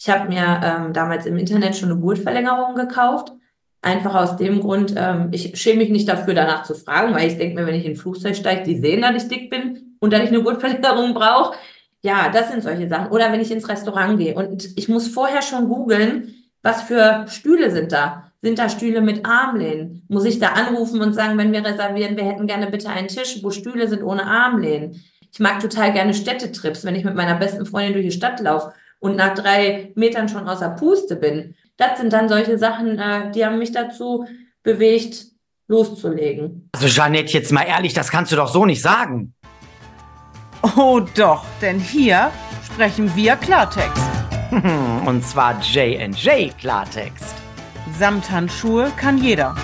Ich habe mir ähm, damals im Internet schon eine Gurtverlängerung gekauft. Einfach aus dem Grund, ähm, ich schäme mich nicht dafür, danach zu fragen, weil ich denke mir, wenn ich in ein Flugzeug steige, die sehen, dass ich dick bin und dass ich eine Gurtverlängerung brauche. Ja, das sind solche Sachen. Oder wenn ich ins Restaurant gehe und ich muss vorher schon googeln, was für Stühle sind da? Sind da Stühle mit Armlehnen? Muss ich da anrufen und sagen, wenn wir reservieren, wir hätten gerne bitte einen Tisch, wo Stühle sind ohne Armlehnen? Ich mag total gerne Städtetrips, wenn ich mit meiner besten Freundin durch die Stadt laufe und nach drei Metern schon außer Puste bin. Das sind dann solche Sachen, äh, die haben mich dazu bewegt, loszulegen. Also Jeanette, jetzt mal ehrlich, das kannst du doch so nicht sagen. Oh doch, denn hier sprechen wir Klartext. Und zwar J&J Klartext. Samthandschuhe kann jeder.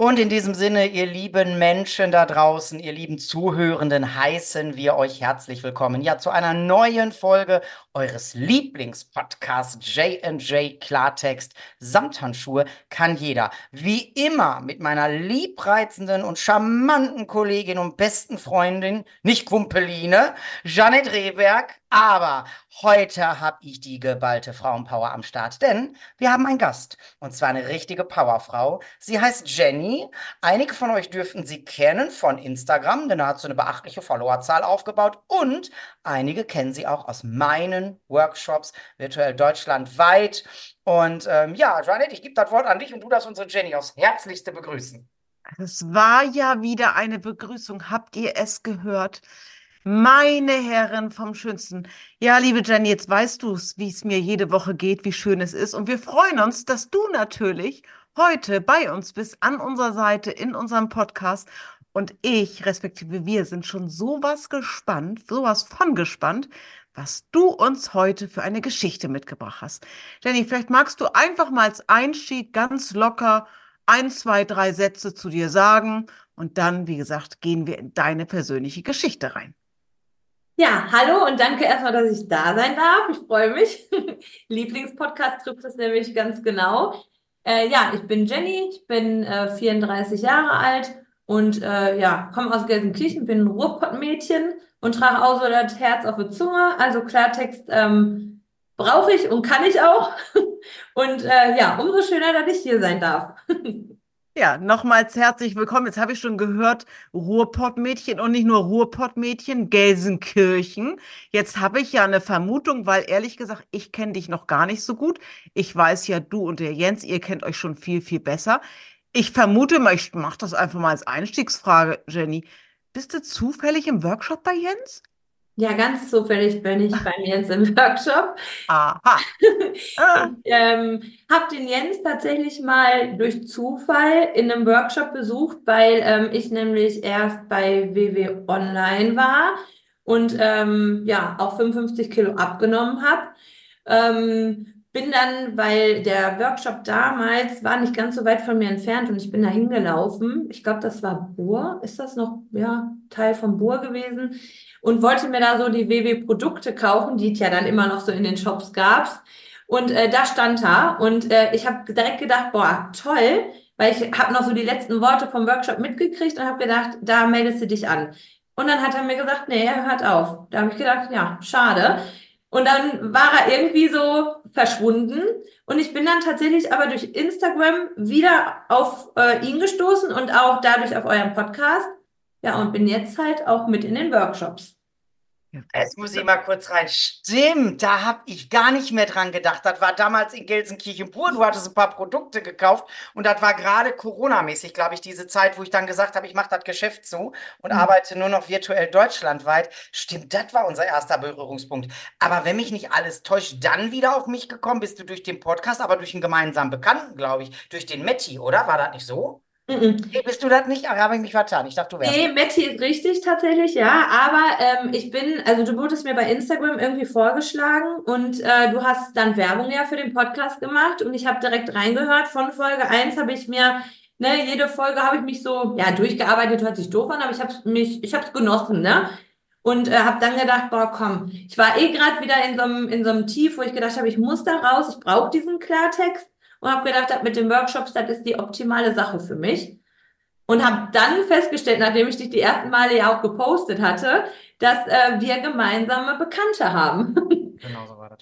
Und in diesem Sinne, ihr lieben Menschen da draußen, ihr lieben Zuhörenden, heißen wir euch herzlich willkommen. Ja, zu einer neuen Folge eures Lieblingspodcasts J&J Klartext. Samthandschuhe kann jeder. Wie immer mit meiner liebreizenden und charmanten Kollegin und besten Freundin, nicht Kumpeline, Janet Rehberg. Aber heute habe ich die geballte Frauenpower am Start, denn wir haben einen Gast. Und zwar eine richtige Powerfrau. Sie heißt Jenny. Einige von euch dürften sie kennen von Instagram, denn da hat sie eine beachtliche Followerzahl aufgebaut. Und einige kennen sie auch aus meinen Workshops, virtuell deutschlandweit. Und ähm, ja, Janet, ich gebe das Wort an dich und du darfst unsere Jenny aufs Herzlichste begrüßen. Es war ja wieder eine Begrüßung. Habt ihr es gehört? Meine Herren vom Schönsten. Ja, liebe Jenny, jetzt weißt du es, wie es mir jede Woche geht, wie schön es ist. Und wir freuen uns, dass du natürlich heute bei uns bist, an unserer Seite, in unserem Podcast. Und ich, respektive wir, sind schon sowas gespannt, sowas von gespannt, was du uns heute für eine Geschichte mitgebracht hast. Jenny, vielleicht magst du einfach mal als Einstieg ganz locker ein, zwei, drei Sätze zu dir sagen. Und dann, wie gesagt, gehen wir in deine persönliche Geschichte rein. Ja, hallo und danke erstmal, dass ich da sein darf. Ich freue mich. Lieblingspodcast trifft es nämlich ganz genau. Äh, ja, ich bin Jenny, ich bin äh, 34 Jahre alt und äh, ja, komme aus Gelsenkirchen, bin ein Ruhrpottmädchen und trage auch so das Herz auf der Zunge. Also Klartext ähm, brauche ich und kann ich auch. und äh, ja, umso schöner, dass ich hier sein darf. Ja, nochmals herzlich willkommen. Jetzt habe ich schon gehört, Ruhrpottmädchen und nicht nur Ruhrpottmädchen, Gelsenkirchen. Jetzt habe ich ja eine Vermutung, weil ehrlich gesagt, ich kenne dich noch gar nicht so gut. Ich weiß ja, du und der Jens, ihr kennt euch schon viel, viel besser. Ich vermute mal, ich mache das einfach mal als Einstiegsfrage, Jenny. Bist du zufällig im Workshop bei Jens? Ja, ganz zufällig bin ich beim Jens im Workshop. Aha. Ah. Ich ähm, habe den Jens tatsächlich mal durch Zufall in einem Workshop besucht, weil ähm, ich nämlich erst bei WW Online war und ähm, ja auch 55 Kilo abgenommen habe. Ähm, bin dann, weil der Workshop damals war nicht ganz so weit von mir entfernt und ich bin da hingelaufen. Ich glaube, das war Bohr. Ist das noch, ja, Teil von Bohr gewesen? Und wollte mir da so die WW-Produkte kaufen, die es ja dann immer noch so in den Shops gab. Und äh, da stand er und äh, ich habe direkt gedacht, boah, toll, weil ich habe noch so die letzten Worte vom Workshop mitgekriegt und habe gedacht, da meldest du dich an. Und dann hat er mir gesagt, nee, er hört auf. Da habe ich gedacht, ja, schade. Und dann war er irgendwie so verschwunden. Und ich bin dann tatsächlich aber durch Instagram wieder auf äh, ihn gestoßen und auch dadurch auf euren Podcast. Ja, und bin jetzt halt auch mit in den Workshops. Jetzt muss ich mal kurz rein. Stimmt, da habe ich gar nicht mehr dran gedacht. Das war damals in Gelsenkirchen pur. Du hattest ein paar Produkte gekauft und das war gerade Corona-mäßig, glaube ich, diese Zeit, wo ich dann gesagt habe, ich mache das Geschäft zu und mhm. arbeite nur noch virtuell deutschlandweit. Stimmt, das war unser erster Berührungspunkt. Aber wenn mich nicht alles täuscht, dann wieder auf mich gekommen bist du durch den Podcast, aber durch einen gemeinsamen Bekannten, glaube ich, durch den Metti, oder? War das nicht so? Nee, bist du das nicht? Aber habe ich mich vertan. Ich dachte, du wärst. Nee, Matti ist richtig tatsächlich, ja. Aber ähm, ich bin, also du wurdest mir bei Instagram irgendwie vorgeschlagen und äh, du hast dann Werbung ja für den Podcast gemacht und ich habe direkt reingehört. Von Folge 1 habe ich mir, ne, jede Folge habe ich mich so, ja, durchgearbeitet, hört sich doof an, aber ich habe mich, ich habe es genossen, ne? Und äh, habe dann gedacht, boah, komm, ich war eh gerade wieder in so einem in so einem Tief, wo ich gedacht habe, ich muss da raus, ich brauche diesen Klartext und habe gedacht, mit den Workshops, das ist die optimale Sache für mich. und habe dann festgestellt, nachdem ich dich die ersten Male ja auch gepostet hatte, dass äh, wir gemeinsame Bekannte haben. Genau so war das.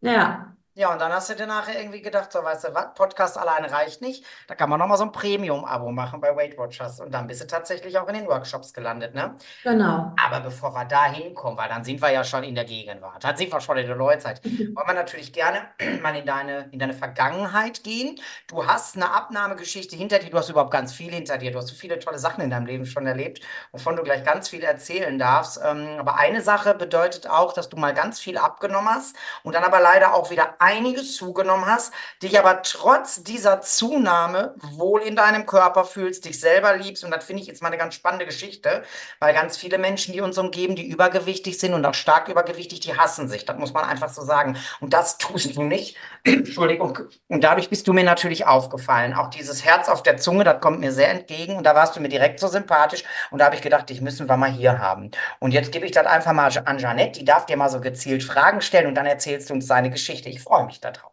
Ja. Ja, und dann hast du dir nachher irgendwie gedacht, so weißt du was, Podcast alleine reicht nicht. Da kann man nochmal so ein Premium-Abo machen bei Weight Watchers. Und dann bist du tatsächlich auch in den Workshops gelandet, ne? Genau. Aber bevor wir da hinkommen, weil dann sind wir ja schon in der Gegenwart, dann sind wir schon in der Neuzeit, wollen wir natürlich gerne mal in deine, in deine Vergangenheit gehen. Du hast eine Abnahmegeschichte hinter dir, du hast überhaupt ganz viel hinter dir, du hast so viele tolle Sachen in deinem Leben schon erlebt, wovon du gleich ganz viel erzählen darfst. Ähm, aber eine Sache bedeutet auch, dass du mal ganz viel abgenommen hast und dann aber leider auch wieder einiges zugenommen hast, dich aber trotz dieser Zunahme wohl in deinem Körper fühlst, dich selber liebst. Und das finde ich jetzt mal eine ganz spannende Geschichte, weil ganz viele Menschen, die uns umgeben, die übergewichtig sind und auch stark übergewichtig, die hassen sich. Das muss man einfach so sagen. Und das tust du nicht. Entschuldigung. Und dadurch bist du mir natürlich aufgefallen. Auch dieses Herz auf der Zunge, das kommt mir sehr entgegen. Und da warst du mir direkt so sympathisch. Und da habe ich gedacht, dich müssen wir mal hier haben. Und jetzt gebe ich das einfach mal an Jeanette. Die darf dir mal so gezielt Fragen stellen und dann erzählst du uns deine Geschichte. Ich freue mich darauf.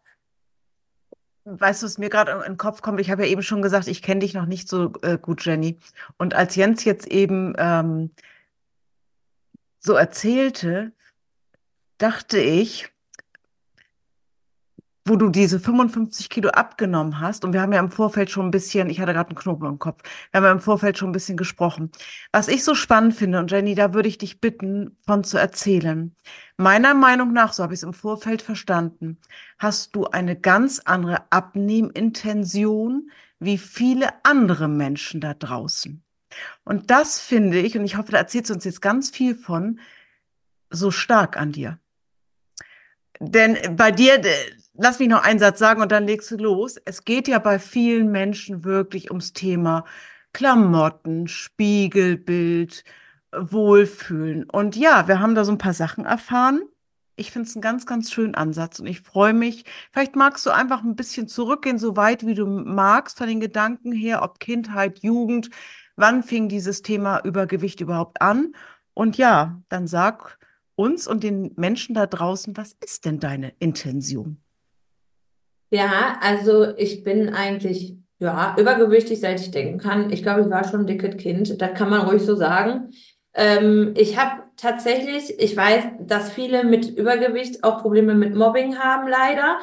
Weißt du, was mir gerade in den Kopf kommt? Ich habe ja eben schon gesagt, ich kenne dich noch nicht so äh, gut, Jenny. Und als Jens jetzt eben ähm, so erzählte, dachte ich, wo du diese 55 Kilo abgenommen hast, und wir haben ja im Vorfeld schon ein bisschen, ich hatte gerade einen Knoten im Kopf, wir haben ja im Vorfeld schon ein bisschen gesprochen. Was ich so spannend finde, und Jenny, da würde ich dich bitten, von zu erzählen. Meiner Meinung nach, so habe ich es im Vorfeld verstanden, hast du eine ganz andere Abnehmintention wie viele andere Menschen da draußen. Und das finde ich, und ich hoffe, da erzählst du uns jetzt ganz viel von, so stark an dir. Denn bei dir, lass mich noch einen Satz sagen und dann legst du los. Es geht ja bei vielen Menschen wirklich ums Thema Klamotten, Spiegelbild, Wohlfühlen. Und ja, wir haben da so ein paar Sachen erfahren. Ich finde es einen ganz, ganz schönen Ansatz und ich freue mich. Vielleicht magst du einfach ein bisschen zurückgehen, so weit wie du magst, von den Gedanken her, ob Kindheit, Jugend, wann fing dieses Thema Übergewicht überhaupt an? Und ja, dann sag uns und den Menschen da draußen, was ist denn deine Intention? Ja, also ich bin eigentlich ja übergewichtig, seit ich denken kann. Ich glaube, ich war schon ein dickes Kind. Das kann man ruhig so sagen. Ähm, ich habe tatsächlich, ich weiß, dass viele mit Übergewicht auch Probleme mit Mobbing haben, leider.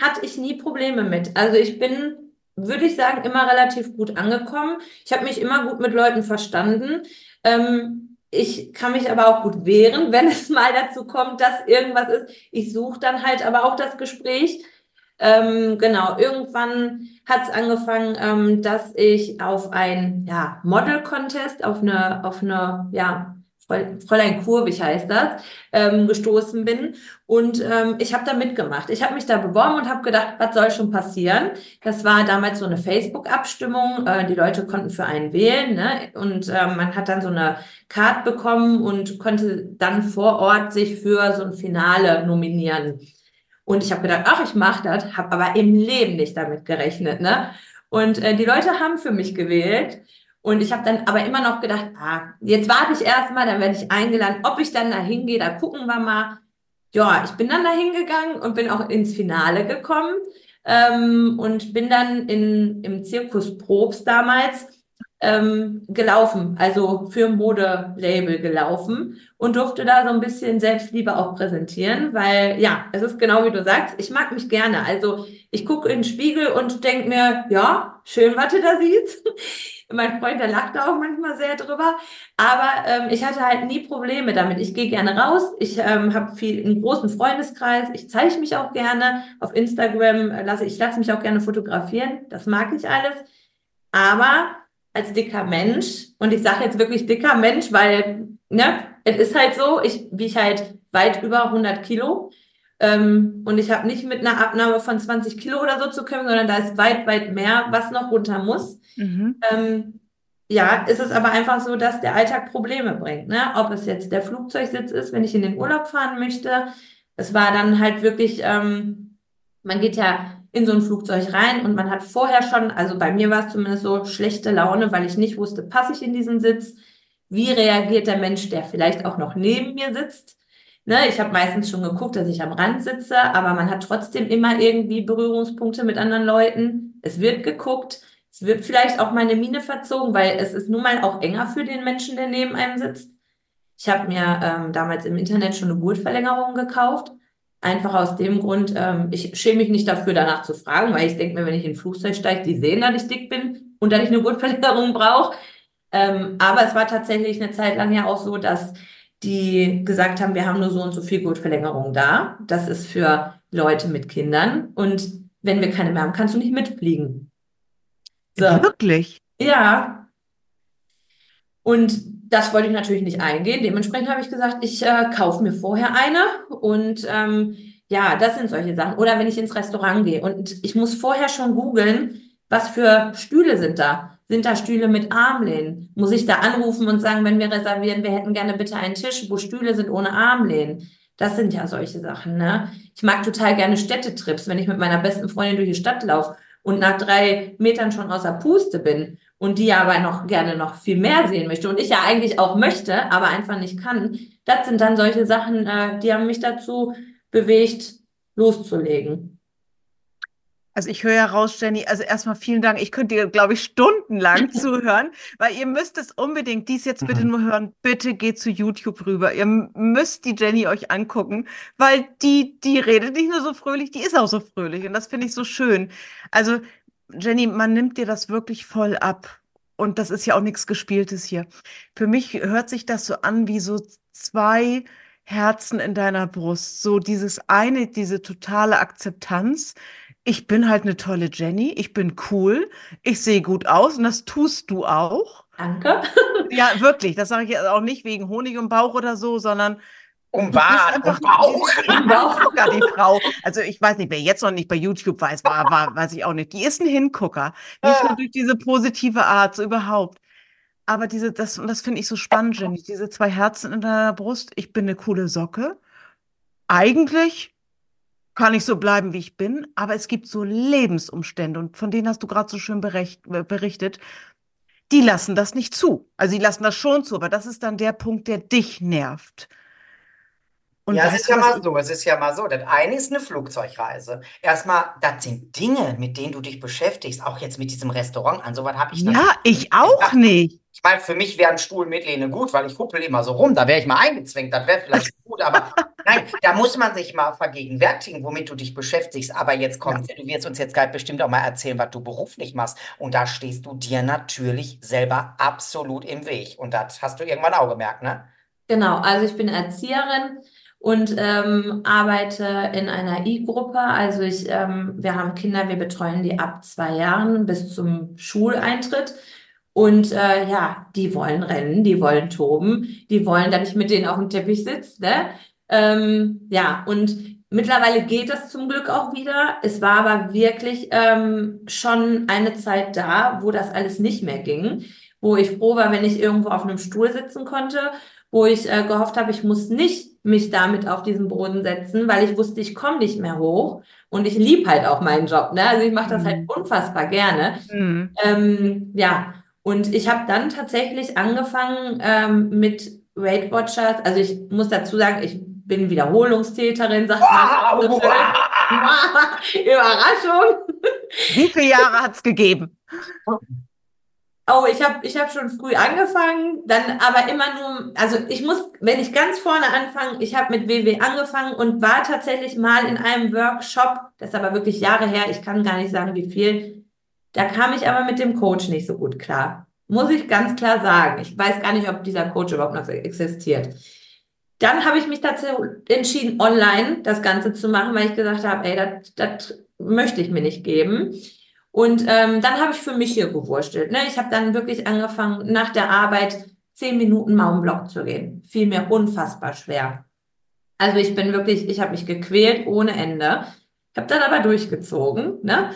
Hatte ich nie Probleme mit. Also ich bin, würde ich sagen, immer relativ gut angekommen. Ich habe mich immer gut mit Leuten verstanden. Ähm, ich kann mich aber auch gut wehren, wenn es mal dazu kommt, dass irgendwas ist. Ich suche dann halt aber auch das Gespräch. Ähm, genau, irgendwann hat es angefangen, ähm, dass ich auf ein ja, Model-Contest, auf eine, auf eine, ja, Fräulein Kurwig heißt das, ähm, gestoßen bin. Und ähm, ich habe da mitgemacht. Ich habe mich da beworben und habe gedacht, was soll schon passieren? Das war damals so eine Facebook-Abstimmung. Äh, die Leute konnten für einen wählen. Ne? Und äh, man hat dann so eine Card bekommen und konnte dann vor Ort sich für so ein Finale nominieren. Und ich habe gedacht, ach, ich mache das, habe aber im Leben nicht damit gerechnet. Ne? Und äh, die Leute haben für mich gewählt. Und ich habe dann aber immer noch gedacht, ah, jetzt warte ich erstmal, dann werde ich eingeladen. Ob ich dann da hingehe, da gucken wir mal. Ja, ich bin dann da hingegangen und bin auch ins Finale gekommen ähm, und bin dann in, im Zirkus Probst damals ähm, gelaufen, also für Modelabel gelaufen und durfte da so ein bisschen Selbstliebe auch präsentieren, weil ja, es ist genau wie du sagst, ich mag mich gerne. Also ich gucke in den Spiegel und denke mir, ja, schön, was du da siehst. mein Freund, der lacht da auch manchmal sehr drüber. Aber ähm, ich hatte halt nie Probleme damit. Ich gehe gerne raus. Ich ähm, habe viel einen großen Freundeskreis. Ich zeige mich auch gerne. Auf Instagram äh, lasse ich lasse mich auch gerne fotografieren. Das mag ich alles. Aber als dicker Mensch, und ich sage jetzt wirklich dicker Mensch, weil, ne, es ist halt so, ich wiege halt weit über 100 Kilo. Ähm, und ich habe nicht mit einer Abnahme von 20 Kilo oder so zu kämpfen, sondern da ist weit, weit mehr, was noch runter muss. Mhm. Ähm, ja, ist es aber einfach so, dass der Alltag Probleme bringt. Ne? Ob es jetzt der Flugzeugsitz ist, wenn ich in den Urlaub fahren möchte. Es war dann halt wirklich, ähm, man geht ja in so ein Flugzeug rein und man hat vorher schon, also bei mir war es zumindest so, schlechte Laune, weil ich nicht wusste, passe ich in diesen Sitz? Wie reagiert der Mensch, der vielleicht auch noch neben mir sitzt? Ne, ich habe meistens schon geguckt, dass ich am Rand sitze, aber man hat trotzdem immer irgendwie Berührungspunkte mit anderen Leuten. Es wird geguckt, Es wird vielleicht auch meine Miene verzogen, weil es ist nun mal auch enger für den Menschen, der neben einem sitzt. Ich habe mir ähm, damals im Internet schon eine Gurtverlängerung gekauft. Einfach aus dem Grund, ähm, ich schäme mich nicht dafür, danach zu fragen, weil ich denke mir, wenn ich in ein Flugzeug steige, die sehen, dass ich dick bin und dass ich eine Gurtverlängerung brauche. Ähm, aber es war tatsächlich eine Zeit lang ja auch so, dass die gesagt haben, wir haben nur so und so viel Gurtverlängerung da. Das ist für Leute mit Kindern. Und wenn wir keine mehr haben, kannst du nicht mitfliegen. So. Wirklich? Ja. Und das wollte ich natürlich nicht eingehen. Dementsprechend habe ich gesagt, ich äh, kaufe mir vorher eine. Und ähm, ja, das sind solche Sachen. Oder wenn ich ins Restaurant gehe und ich muss vorher schon googeln, was für Stühle sind da. Sind da Stühle mit Armlehnen? Muss ich da anrufen und sagen, wenn wir reservieren, wir hätten gerne bitte einen Tisch, wo Stühle sind ohne Armlehnen? Das sind ja solche Sachen, ne? Ich mag total gerne Städtetrips, wenn ich mit meiner besten Freundin durch die Stadt laufe und nach drei Metern schon außer Puste bin und die aber noch gerne noch viel mehr sehen möchte und ich ja eigentlich auch möchte, aber einfach nicht kann. Das sind dann solche Sachen, äh, die haben mich dazu bewegt, loszulegen. Also ich höre ja raus, Jenny, also erstmal vielen Dank. Ich könnte dir, glaube ich, stundenlang zuhören, weil ihr müsst es unbedingt, dies jetzt bitte Mhm. nur hören, bitte geht zu YouTube rüber. Ihr müsst die Jenny euch angucken, weil die, die redet nicht nur so fröhlich, die ist auch so fröhlich und das finde ich so schön. Also Jenny, man nimmt dir das wirklich voll ab und das ist ja auch nichts Gespieltes hier. Für mich hört sich das so an wie so zwei Herzen in deiner Brust. So dieses eine, diese totale Akzeptanz. Ich bin halt eine tolle Jenny, ich bin cool, ich sehe gut aus und das tust du auch. Danke. Ja, wirklich, das sage ich jetzt auch nicht wegen Honig im Bauch oder so, sondern Um Bart, einfach um Bauch. im Bauch sogar die Frau. Also ich weiß nicht, wer jetzt noch nicht bei YouTube weiß, war, war, weiß ich auch nicht. Die ist ein Hingucker. Nicht nur durch diese positive Art, so überhaupt. Aber diese, das, und das finde ich so spannend, Jenny, diese zwei Herzen in deiner Brust. Ich bin eine coole Socke. Eigentlich kann ich so bleiben, wie ich bin, aber es gibt so Lebensumstände und von denen hast du gerade so schön berecht, äh, berichtet. Die lassen das nicht zu. Also die lassen das schon zu, aber das ist dann der Punkt, der dich nervt. Und Ja, es ist ja mal so, es ist ja mal so. Das eine ist eine Flugzeugreise. Erstmal, das sind Dinge, mit denen du dich beschäftigst, auch jetzt mit diesem Restaurant an. Sowas habe ich Ja, natürlich ich nicht auch gedacht. nicht. Ich meine, für mich wäre ein Stuhl mit Lehne gut, weil ich huppel immer so rum. Da wäre ich mal eingezwängt, das wäre vielleicht gut. Aber nein, da muss man sich mal vergegenwärtigen, womit du dich beschäftigst. Aber jetzt kommt, du wirst uns jetzt gleich bestimmt auch mal erzählen, was du beruflich machst. Und da stehst du dir natürlich selber absolut im Weg. Und das hast du irgendwann auch gemerkt, ne? Genau, also ich bin Erzieherin und ähm, arbeite in einer I-Gruppe. Also ich, ähm, wir haben Kinder, wir betreuen die ab zwei Jahren bis zum Schuleintritt. Und äh, ja, die wollen rennen, die wollen toben, die wollen, dass ich mit denen auf dem Teppich sitze, ne? Ähm, ja, und mittlerweile geht das zum Glück auch wieder. Es war aber wirklich ähm, schon eine Zeit da, wo das alles nicht mehr ging, wo ich froh war, wenn ich irgendwo auf einem Stuhl sitzen konnte wo ich äh, gehofft habe, ich muss nicht mich damit auf diesen Boden setzen, weil ich wusste, ich komme nicht mehr hoch. Und ich liebe halt auch meinen Job, ne? Also ich mache das halt Mhm. unfassbar gerne. Mhm. Ähm, ja, und ich habe dann tatsächlich angefangen ähm, mit Weight Watchers. Also ich muss dazu sagen, ich bin Wiederholungstäterin, sagt man so schön. Überraschung. Wie viele Jahre hat es gegeben? Oh, ich habe ich hab schon früh angefangen, dann aber immer nur, also ich muss, wenn ich ganz vorne anfange, ich habe mit WW angefangen und war tatsächlich mal in einem Workshop, das ist aber wirklich Jahre her, ich kann gar nicht sagen, wie viel. Da kam ich aber mit dem Coach nicht so gut klar. Muss ich ganz klar sagen. Ich weiß gar nicht, ob dieser Coach überhaupt noch existiert. Dann habe ich mich dazu entschieden, online das Ganze zu machen, weil ich gesagt habe, ey, das, möchte ich mir nicht geben. Und ähm, dann habe ich für mich hier gewurstelt. Ne? Ich habe dann wirklich angefangen, nach der Arbeit zehn Minuten mal um Block zu gehen. Fiel mir unfassbar schwer. Also ich bin wirklich, ich habe mich gequält ohne Ende. Habe dann aber durchgezogen, ne?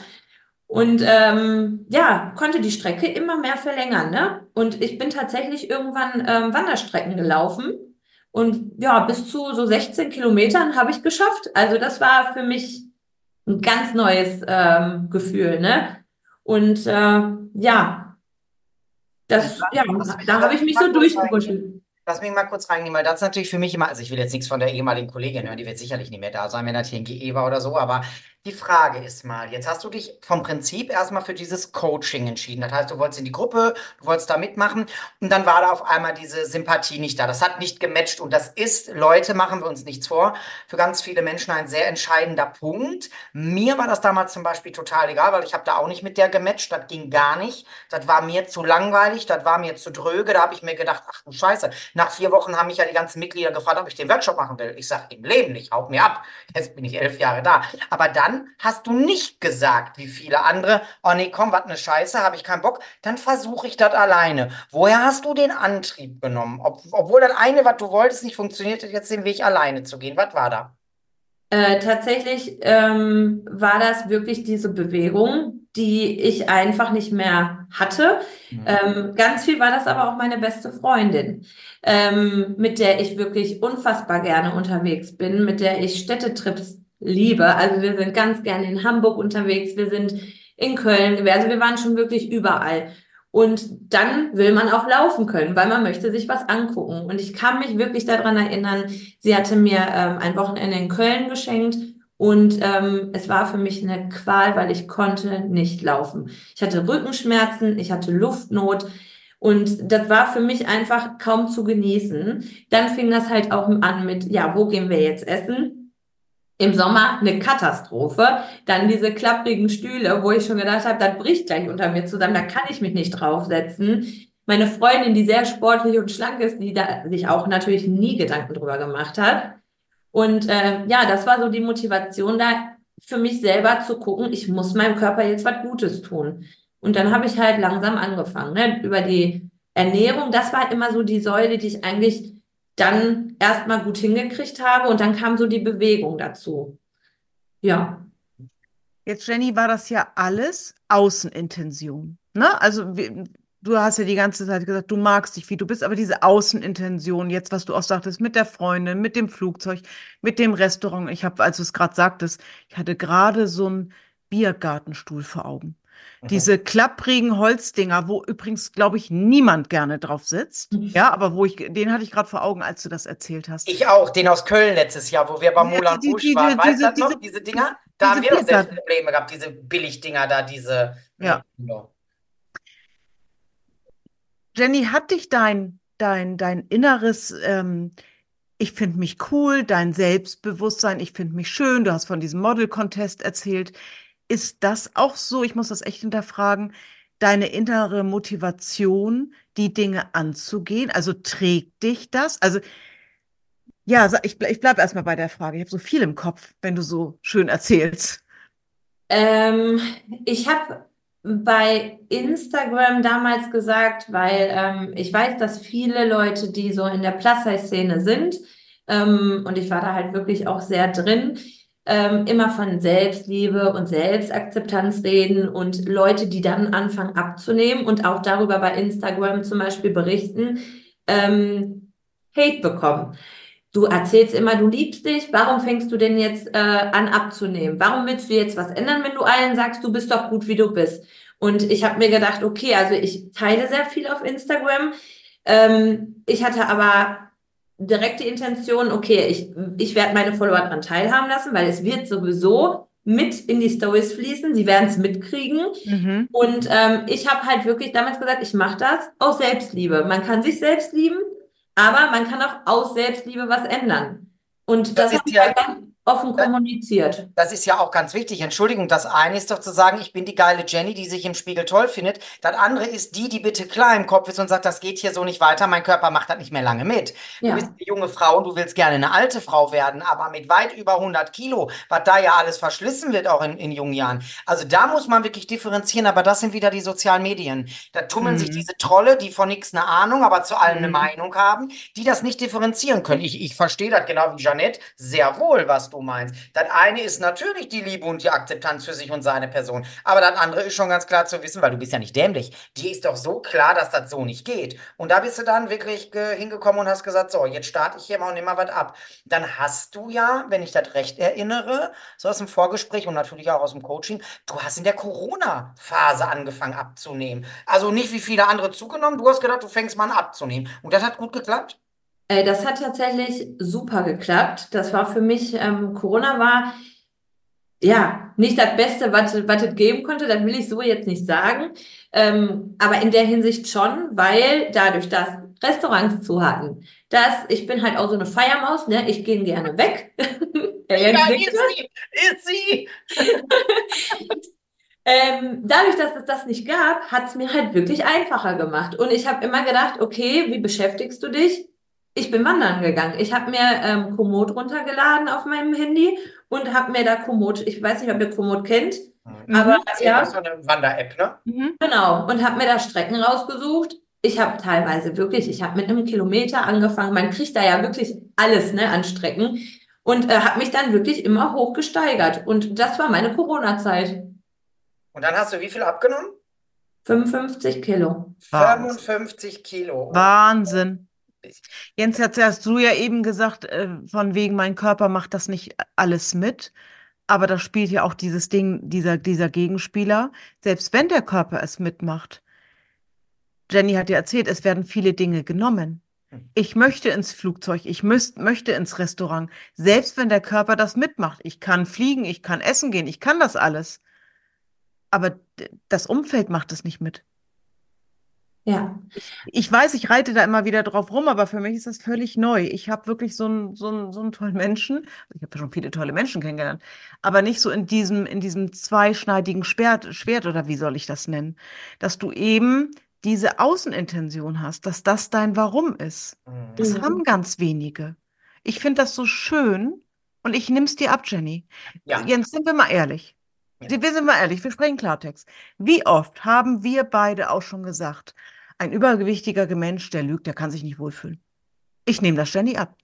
Und ähm, ja, konnte die Strecke immer mehr verlängern, ne? Und ich bin tatsächlich irgendwann ähm, Wanderstrecken gelaufen. Und ja, bis zu so 16 Kilometern habe ich geschafft. Also das war für mich ein ganz neues ähm, Gefühl, ne? Und äh, ja, das, ja, da habe ich mich so durchgewuschelt. Lass mich mal kurz reingehen, weil das ist natürlich für mich immer, also ich will jetzt nichts von der ehemaligen Kollegin hören, die wird sicherlich nicht mehr da sein, wenn das hier ein GE war oder so, aber Die Frage ist mal, jetzt hast du dich vom Prinzip erstmal für dieses Coaching entschieden. Das heißt, du wolltest in die Gruppe, du wolltest da mitmachen und dann war da auf einmal diese Sympathie nicht da. Das hat nicht gematcht und das ist, Leute, machen wir uns nichts vor, für ganz viele Menschen ein sehr entscheidender Punkt. Mir war das damals zum Beispiel total egal, weil ich habe da auch nicht mit der gematcht, das ging gar nicht. Das war mir zu langweilig, das war mir zu dröge, da habe ich mir gedacht, ach du Scheiße. Nach vier Wochen haben mich ja die ganzen Mitglieder gefragt, ob ich den Workshop machen will. Ich sage, im Leben nicht, haut mir ab. Jetzt bin ich elf Jahre da. Aber dann hast du nicht gesagt, wie viele andere, oh nee, komm, was ne Scheiße, habe ich keinen Bock, dann versuche ich das alleine. Woher hast du den Antrieb genommen? Ob, obwohl das eine, was du wolltest, nicht funktioniert hat, jetzt den Weg alleine zu gehen. Was war da? Äh, tatsächlich ähm, war das wirklich diese Bewegung, die ich einfach nicht mehr hatte. Mhm. Ähm, ganz viel war das aber auch meine beste Freundin, ähm, mit der ich wirklich unfassbar gerne unterwegs bin, mit der ich Städtetrips liebe. Also wir sind ganz gerne in Hamburg unterwegs, wir sind in Köln, also wir waren schon wirklich überall. Und dann will man auch laufen können, weil man möchte sich was angucken. Und ich kann mich wirklich daran erinnern, sie hatte mir ähm, ein Wochenende in Köln geschenkt und ähm, es war für mich eine Qual, weil ich konnte nicht laufen. Ich hatte Rückenschmerzen, ich hatte Luftnot. Und das war für mich einfach kaum zu genießen. Dann fing das halt auch an mit, ja, wo gehen wir jetzt essen? Im Sommer eine Katastrophe. Dann diese klapprigen Stühle, wo ich schon gedacht habe, das bricht gleich unter mir zusammen, da kann ich mich nicht draufsetzen. Meine Freundin, die sehr sportlich und schlank ist, die da sich auch natürlich nie Gedanken drüber gemacht hat. Und äh, ja, das war so die Motivation da für mich selber zu gucken, ich muss meinem Körper jetzt was Gutes tun. Und dann habe ich halt langsam angefangen, ne? über die Ernährung. Das war immer so die Säule, die ich eigentlich dann erstmal gut hingekriegt habe und dann kam so die Bewegung dazu. Ja. Jetzt, Jenny, war das ja alles Außenintention. Ne? Also du hast ja die ganze Zeit gesagt, du magst dich, wie du bist, aber diese Außenintention, jetzt, was du auch sagtest, mit der Freundin, mit dem Flugzeug, mit dem Restaurant. Ich habe, als du es gerade sagtest, ich hatte gerade so einen Biergartenstuhl vor Augen. Diese klapprigen Holzdinger, wo übrigens, glaube ich, niemand gerne drauf sitzt. Mhm. Ja, aber wo ich, den hatte ich gerade vor Augen, als du das erzählt hast. Ich auch, den aus Köln letztes Jahr, wo wir beim Moulin die, die, waren. Weißt du noch, diese Dinger? Da haben wir doch selbst Probleme gehabt, diese Billigdinger da, diese. Ja. Jenny, hat dich dein, dein, dein inneres, ähm, ich finde mich cool, dein Selbstbewusstsein, ich finde mich schön, du hast von diesem Model-Contest erzählt, ist das auch so, ich muss das echt hinterfragen, deine innere Motivation, die Dinge anzugehen? Also trägt dich das? Also ja, ich, ich bleibe erstmal bei der Frage. Ich habe so viel im Kopf, wenn du so schön erzählst. Ähm, ich habe bei Instagram damals gesagt, weil ähm, ich weiß, dass viele Leute, die so in der Plus-Size-Szene sind, ähm, und ich war da halt wirklich auch sehr drin, ähm, immer von Selbstliebe und Selbstakzeptanz reden und Leute, die dann anfangen abzunehmen und auch darüber bei Instagram zum Beispiel berichten, ähm, Hate bekommen. Du erzählst immer, du liebst dich, warum fängst du denn jetzt äh, an abzunehmen? Warum willst du jetzt was ändern, wenn du allen sagst, du bist doch gut, wie du bist? Und ich habe mir gedacht, okay, also ich teile sehr viel auf Instagram. Ähm, ich hatte aber direkt die Intention, okay, ich, ich werde meine Follower daran teilhaben lassen, weil es wird sowieso mit in die Stories fließen, sie werden es mitkriegen. Mhm. Und ähm, ich habe halt wirklich damals gesagt, ich mache das aus Selbstliebe. Man kann sich selbst lieben, aber man kann auch aus Selbstliebe was ändern. Und das, das ist ja ganz offen kommuniziert. Das ist ja auch ganz wichtig. Entschuldigung, das eine ist doch zu sagen, ich bin die geile Jenny, die sich im Spiegel toll findet. Das andere ist die, die bitte klar im Kopf ist und sagt, das geht hier so nicht weiter, mein Körper macht das nicht mehr lange mit. Ja. Du bist eine junge Frau und du willst gerne eine alte Frau werden, aber mit weit über 100 Kilo, was da ja alles verschlissen wird, auch in, in jungen Jahren. Also da muss man wirklich differenzieren, aber das sind wieder die sozialen Medien. Da tummeln mhm. sich diese Trolle, die von nichts eine Ahnung, aber zu allem mhm. eine Meinung haben, die das nicht differenzieren können. Ich, ich verstehe das genau wie Janette sehr wohl, was du meinst. Das eine ist natürlich die Liebe und die Akzeptanz für sich und seine Person. Aber das andere ist schon ganz klar zu wissen, weil du bist ja nicht dämlich. Die ist doch so klar, dass das so nicht geht. Und da bist du dann wirklich hingekommen und hast gesagt, so, jetzt starte ich hier mal und nehme mal was ab. Dann hast du ja, wenn ich das recht erinnere, so aus dem Vorgespräch und natürlich auch aus dem Coaching, du hast in der Corona-Phase angefangen abzunehmen. Also nicht wie viele andere zugenommen. Du hast gedacht, du fängst mal an abzunehmen. Und das hat gut geklappt? Äh, das hat tatsächlich super geklappt. Das war für mich, ähm, Corona war, ja, nicht das Beste, was was es geben konnte, das will ich so jetzt nicht sagen. Ähm, aber in der Hinsicht schon, weil dadurch, dass Restaurants zu hatten, dass ich bin halt auch so eine Feiermaus, ne? Ich gehe gerne weg. Jens Ja, ist sie, ist sie. Ähm, dadurch, dass es das nicht gab, hat es mir halt wirklich einfacher gemacht. Und ich habe immer gedacht, okay, wie beschäftigst du dich? Ich bin wandern gegangen. Ich habe mir ähm, Komoot runtergeladen auf meinem Handy und habe mir da Komoot, ich weiß nicht, ob ihr Komoot kennt, Mhm. aber Das ja, ist so eine Wander-App, ne? Mhm. genau. Und habe mir da Strecken rausgesucht. Ich habe teilweise wirklich, ich habe mit einem Kilometer angefangen. Man kriegt da ja wirklich alles, ne, an Strecken. Und äh, habe mich dann wirklich immer hochgesteigert. Und das war meine Corona-Zeit. Und dann hast du wie viel abgenommen? 55 Kilo. Wahnsinn. 55 Kilo. Wahnsinn. Jens, jetzt hast du ja eben gesagt, äh, von wegen, mein Körper macht das nicht alles mit. Aber da spielt ja auch dieses Ding, dieser, dieser Gegenspieler. Selbst wenn der Körper es mitmacht. Jenny hat ja erzählt, es werden viele Dinge genommen. Hm. Ich möchte ins Flugzeug, ich müsst, möchte ins Restaurant. Selbst wenn der Körper das mitmacht. Ich kann fliegen, ich kann essen gehen, ich kann das alles. Aber das Umfeld macht es nicht mit. Ja. Ich weiß, ich reite da immer wieder drauf rum, aber für mich ist das völlig neu. Ich habe wirklich so einen, so einen, so einen tollen Menschen. Ich habe ja schon viele tolle Menschen kennengelernt, aber nicht so in diesem, in diesem zweischneidigen Schwert, Schwert oder wie soll ich das nennen? Dass du eben diese Außenintention hast, dass das dein Warum ist. Mhm. Das Mhm. haben ganz wenige. Ich finde das so schön und ich nimm's dir ab, Jenny. Ja. Jens, sind wir mal ehrlich. Ja. Wir sind mal ehrlich, wir sprechen Klartext. Wie oft haben wir beide auch schon gesagt, ein übergewichtiger Mensch, der lügt, der kann sich nicht wohlfühlen. Ich nehme das Jenny ab.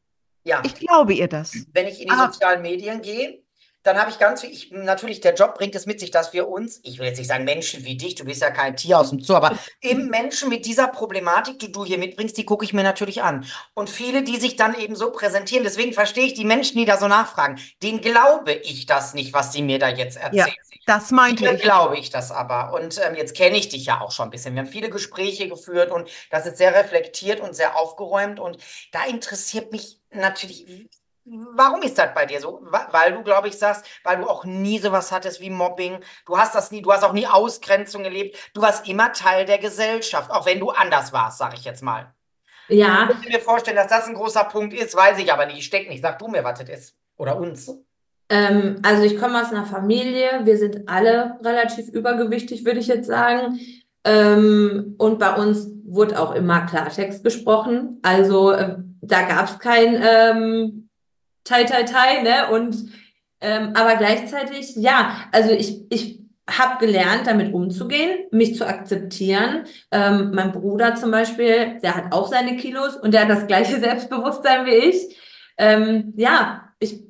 Ja. Ich glaube ihr das. Wenn ich in die Ah. sozialen Medien gehe, dann habe ich ganz viel, ich, natürlich, der Job bringt es mit sich, dass wir uns, ich will jetzt nicht sagen Menschen wie dich, du bist ja kein Tier aus dem Zoo, aber eben Menschen mit dieser Problematik, die du hier mitbringst, die gucke ich mir natürlich an. Und viele, die sich dann eben so präsentieren, deswegen verstehe ich die Menschen, die da so nachfragen, denen glaube ich das nicht, was sie mir da jetzt erzählen. Das meinte ich. glaube ich das aber. Und ähm, jetzt kenne ich dich ja auch schon ein bisschen. Wir haben viele Gespräche geführt und das ist sehr reflektiert und sehr aufgeräumt. Und da interessiert mich natürlich, warum ist das bei dir so? Weil du, glaube ich, sagst, weil du auch nie sowas hattest wie Mobbing. Du hast das nie, du hast auch nie Ausgrenzung erlebt. Du warst immer Teil der Gesellschaft, auch wenn du anders warst, sage ich jetzt mal. Ja, Ich kann mir vorstellen, dass das ein großer Punkt ist, weiß ich aber nicht. Ich stecke nicht. Sag du mir, was das ist. Oder uns. Ähm, also ich komme aus einer Familie, wir sind alle relativ übergewichtig, würde ich jetzt sagen. Ähm, und bei uns wurde auch immer Klartext gesprochen. Also äh, da gab es kein ähm, Tai Tai Tai, ne? Und ähm, aber gleichzeitig, ja, also ich, ich habe gelernt, damit umzugehen, mich zu akzeptieren. Ähm, mein Bruder zum Beispiel, der hat auch seine Kilos und der hat das gleiche Selbstbewusstsein wie ich. Ähm, ja, ich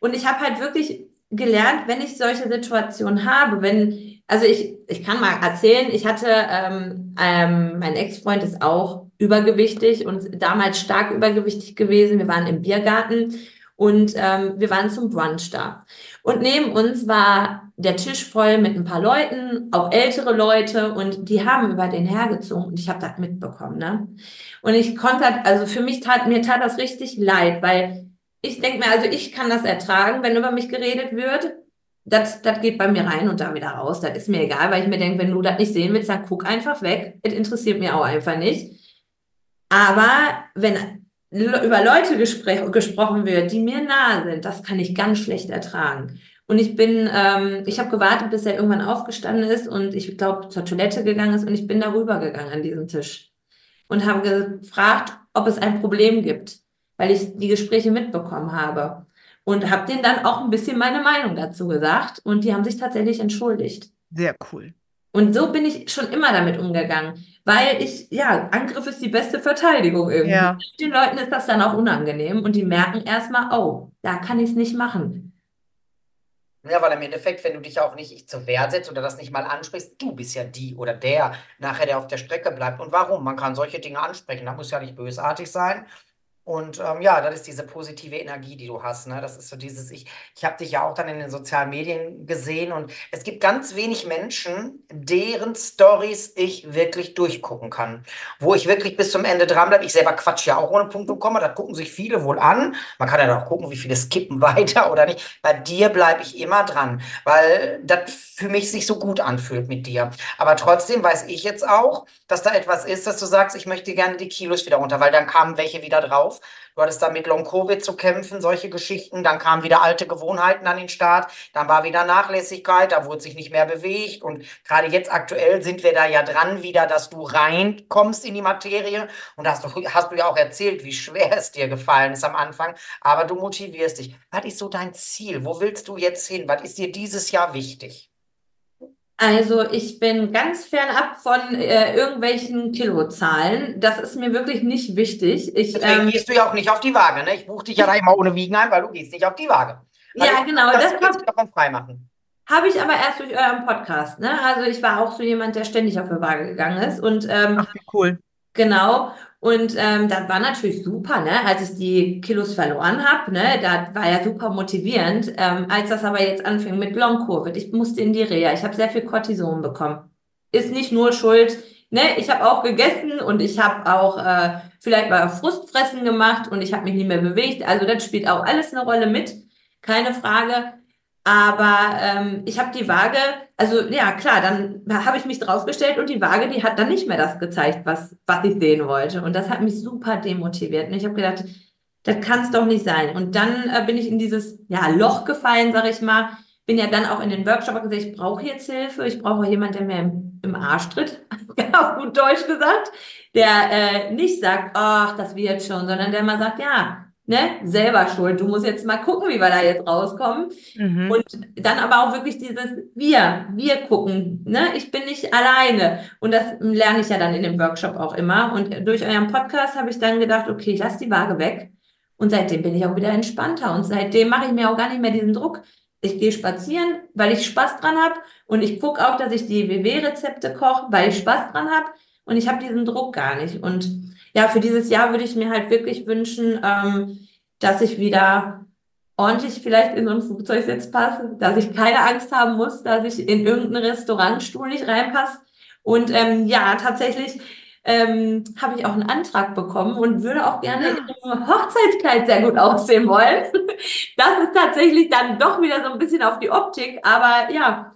und ich habe halt wirklich gelernt, wenn ich solche Situationen habe, wenn, also ich, ich kann mal erzählen, ich hatte, ähm, ähm, mein Ex-Freund ist auch übergewichtig und damals stark übergewichtig gewesen. Wir waren im Biergarten und ähm, wir waren zum Brunch da. Und neben uns war der Tisch voll mit ein paar Leuten, auch ältere Leute, und die haben über den hergezogen und ich habe das mitbekommen, ne? Und ich konnte, also für mich tat, mir tat das richtig leid, weil ich denke mir, also ich kann das ertragen, wenn über mich geredet wird. Das, das geht bei mir rein und da wieder raus. Das ist mir egal, weil ich mir denke, wenn du das nicht sehen willst, dann guck einfach weg. Es interessiert mir auch einfach nicht. Aber wenn über Leute gespr gesprochen wird, die mir nahe sind, das kann ich ganz schlecht ertragen. Und ich bin, ähm, ich habe gewartet, bis er irgendwann aufgestanden ist und ich glaube zur Toilette gegangen ist und ich bin darüber gegangen an diesen Tisch und habe gefragt, ob es ein Problem gibt, weil ich die Gespräche mitbekommen habe. Und habe denen dann auch ein bisschen meine Meinung dazu gesagt und die haben sich tatsächlich entschuldigt. Sehr cool. Und so bin ich schon immer damit umgegangen, weil ich, ja, Angriff ist die beste Verteidigung irgendwie. Ja. Den Leuten ist das dann auch unangenehm und die merken erstmal, oh, da kann ich es nicht machen. Ja, weil im Endeffekt, wenn du dich auch nicht zur Wehr setzt oder das nicht mal ansprichst, du bist ja die oder der nachher, der auf der Strecke bleibt. Und warum? Man kann solche Dinge ansprechen. Das muss ja nicht bösartig sein. Und ähm, ja, das ist diese positive Energie, die du hast. Ne? Das ist so dieses, ich, ich habe dich ja auch dann in den sozialen Medien gesehen und es gibt ganz wenig Menschen, deren Stories ich wirklich durchgucken kann. Wo ich wirklich bis zum Ende dran bleibe. Ich selber quatsch ja auch ohne Punkt und Komma, das gucken sich viele wohl an. Man kann ja auch gucken, wie viele skippen weiter oder nicht. Bei dir bleibe ich immer dran, weil das für mich sich so gut anfühlt mit dir. Aber trotzdem weiß ich jetzt auch, dass da etwas ist, dass du sagst, ich möchte gerne die Kilos wieder runter, weil dann kamen welche wieder drauf. Du hattest da mit Long-Covid zu kämpfen, solche Geschichten. Dann kamen wieder alte Gewohnheiten an den Start. Dann war wieder Nachlässigkeit, da wurde sich nicht mehr bewegt. Und gerade jetzt aktuell sind wir da ja dran wieder, dass du reinkommst in die Materie. Und da hast du, hast du ja auch erzählt, wie schwer es dir gefallen ist am Anfang. Aber du motivierst dich. Was ist so dein Ziel? Wo willst du jetzt hin? Was ist dir dieses Jahr wichtig? Also ich bin ganz fernab von äh, irgendwelchen Kilozahlen. Das ist mir wirklich nicht wichtig. Ich, Deswegen ähm, gehst du ja auch nicht auf die Waage, ne? Ich buche dich ja da immer ohne Wiegen ein, weil du gehst nicht auf die Waage. ja, Also, genau, das das habe du davon freimachen. hab ich aber erst durch euren Podcast, ne? Also ich war auch so jemand, der ständig auf die Waage gegangen ist. Und ähm, Ach, wie cool. Genau. Und ähm, das war natürlich super, ne? Als ich die Kilos verloren habe, ne? Das war ja super motivierend. Ähm, als das aber jetzt anfing mit Long-Covid, ich musste in die Reha, ich habe sehr viel Cortison bekommen. Ist nicht nur Schuld, ne? Ich habe auch gegessen und ich habe auch äh, vielleicht mal Frustfressen gemacht und ich habe mich nicht mehr bewegt. Also das spielt auch alles eine Rolle mit, keine Frage. Aber ähm, ich habe die Waage, also ja klar, dann habe ich mich draufgestellt und die Waage, die hat dann nicht mehr das gezeigt, was, was ich sehen wollte. Und das hat mich super demotiviert. Und ich habe gedacht, das kann es doch nicht sein. Und dann äh, bin ich in dieses ja, Loch gefallen, sag ich mal. Bin ja dann auch in den Workshop und gesagt, ich brauche jetzt Hilfe, ich brauche jemanden, der mir im, im Arsch tritt, auf gut Deutsch gesagt, der äh, nicht sagt, ach, das wird schon, sondern der mal sagt, ja, ne, selber schuld, du musst jetzt mal gucken, wie wir da jetzt rauskommen. Mhm. Und dann aber auch wirklich dieses Wir, wir gucken, ne? Ich bin nicht alleine. Und das lerne ich ja dann in dem Workshop auch immer. Und durch euren Podcast habe ich dann gedacht, okay, ich lasse die Waage weg. Und seitdem bin ich auch wieder entspannter. Und seitdem mache ich mir auch gar nicht mehr diesen Druck. Ich gehe spazieren, weil ich Spaß dran habe. Und ich gucke auch, dass ich die WW-Rezepte koche, weil ich Spaß dran habe. Und ich habe diesen Druck gar nicht. Und ja, für dieses Jahr würde ich mir halt wirklich wünschen, ähm, dass ich wieder ordentlich vielleicht in so ein Flugzeugsitz passe, dass ich keine Angst haben muss, dass ich in irgendeinen Restaurantstuhl nicht reinpasse. Und ähm, ja, tatsächlich ähm, habe ich auch einen Antrag bekommen und würde auch gerne in einem Hochzeitskleid sehr gut aussehen wollen. Das ist tatsächlich dann doch wieder so ein bisschen auf die Optik, aber ja,